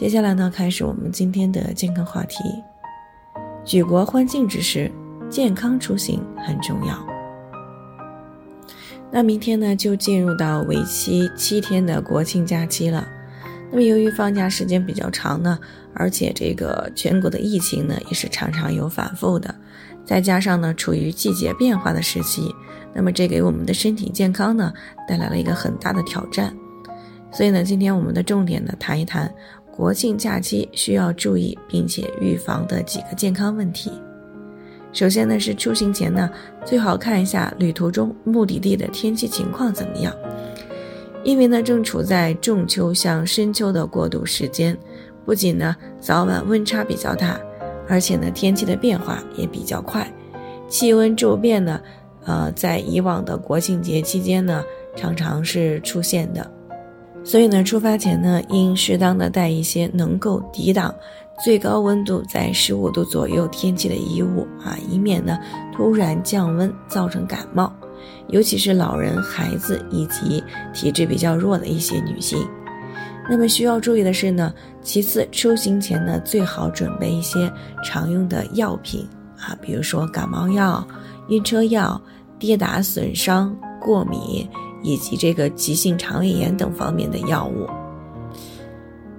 接下来呢，开始我们今天的健康话题。举国欢庆之时，健康出行很重要。那明天呢，就进入到为期七天的国庆假期了。那么由于放假时间比较长呢，而且这个全国的疫情呢也是常常有反复的，再加上呢处于季节变化的时期，那么这给我们的身体健康呢带来了一个很大的挑战。所以呢，今天我们的重点呢谈一谈。国庆假期需要注意并且预防的几个健康问题。首先呢，是出行前呢，最好看一下旅途中目的地的天气情况怎么样。因为呢，正处在仲秋向深秋的过渡时间，不仅呢早晚温差比较大，而且呢天气的变化也比较快，气温骤变呢，呃，在以往的国庆节期间呢，常常是出现的。所以呢，出发前呢，应适当的带一些能够抵挡最高温度在十五度左右天气的衣物啊，以免呢突然降温造成感冒，尤其是老人、孩子以及体质比较弱的一些女性。那么需要注意的是呢，其次出行前呢，最好准备一些常用的药品啊，比如说感冒药、晕车药、跌打损伤、过敏。以及这个急性肠胃炎等方面的药物。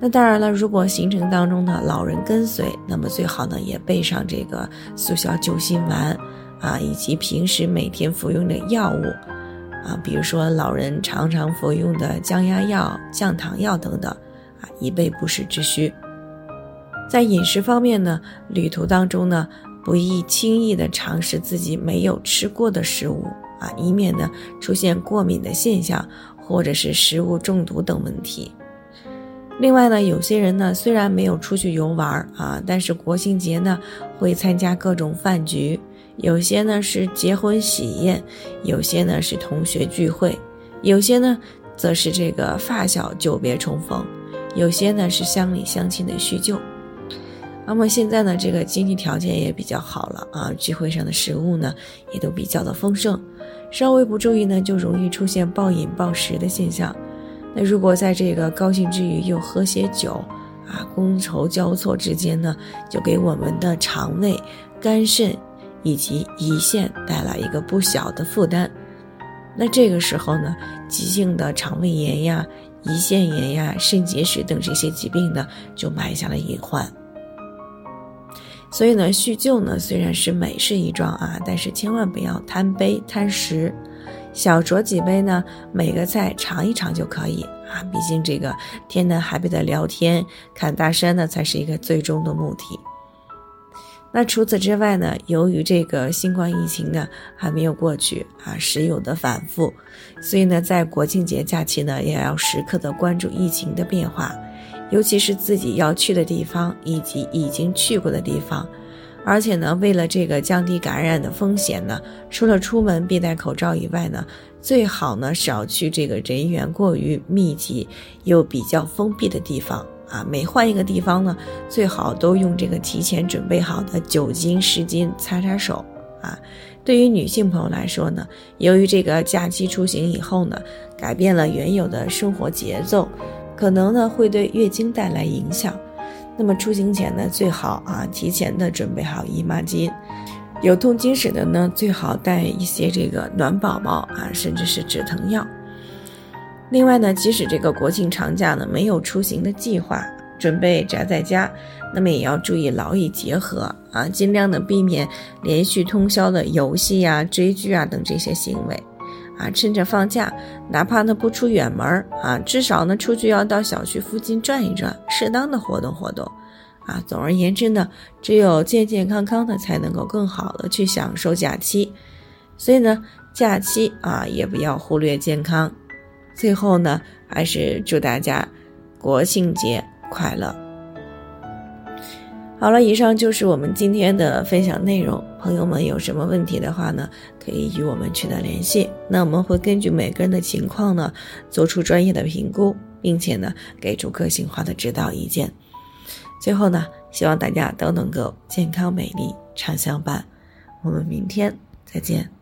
那当然了，如果行程当中的老人跟随，那么最好呢也备上这个速效救心丸啊，以及平时每天服用的药物啊，比如说老人常常服用的降压药、降糖药等等啊，以备不时之需。在饮食方面呢，旅途当中呢，不宜轻易的尝试自己没有吃过的食物。啊，以免呢出现过敏的现象，或者是食物中毒等问题。另外呢，有些人呢虽然没有出去游玩啊，但是国庆节呢会参加各种饭局，有些呢是结婚喜宴，有些呢是同学聚会，有些呢则是这个发小久别重逢，有些呢是乡里乡亲的叙旧。那么现在呢，这个经济条件也比较好了啊，聚会上的食物呢也都比较的丰盛。稍微不注意呢，就容易出现暴饮暴食的现象。那如果在这个高兴之余又喝些酒，啊，觥筹交错之间呢，就给我们的肠胃、肝肾以及胰腺带来一个不小的负担。那这个时候呢，急性的肠胃炎呀、胰腺炎呀、肾结石等这些疾病呢，就埋下了隐患。所以呢，叙旧呢虽然是美事一桩啊，但是千万不要贪杯贪食，小酌几杯呢，每个菜尝一尝就可以啊。毕竟这个天南海北的聊天、看大山呢，才是一个最终的目的。那除此之外呢，由于这个新冠疫情呢还没有过去啊，时有的反复，所以呢，在国庆节假期呢，也要时刻的关注疫情的变化。尤其是自己要去的地方以及已经去过的地方，而且呢，为了这个降低感染的风险呢，除了出门必戴口罩以外呢，最好呢少去这个人员过于密集又比较封闭的地方啊。每换一个地方呢，最好都用这个提前准备好的酒精湿巾擦擦手啊。对于女性朋友来说呢，由于这个假期出行以后呢，改变了原有的生活节奏。可能呢会对月经带来影响，那么出行前呢最好啊提前的准备好姨妈巾，有痛经史的呢最好带一些这个暖宝宝啊，甚至是止疼药。另外呢，即使这个国庆长假呢没有出行的计划，准备宅在家，那么也要注意劳逸结合啊，尽量的避免连续通宵的游戏啊、追剧啊等这些行为。啊，趁着放假，哪怕呢不出远门啊，至少呢出去要到小区附近转一转，适当的活动活动。啊，总而言之呢，只有健健康康的，才能够更好的去享受假期。所以呢，假期啊也不要忽略健康。最后呢，还是祝大家国庆节快乐。好了，以上就是我们今天的分享内容。朋友们有什么问题的话呢，可以与我们取得联系。那我们会根据每个人的情况呢，做出专业的评估，并且呢，给出个性化的指导意见。最后呢，希望大家都能够健康美丽常相伴。我们明天再见。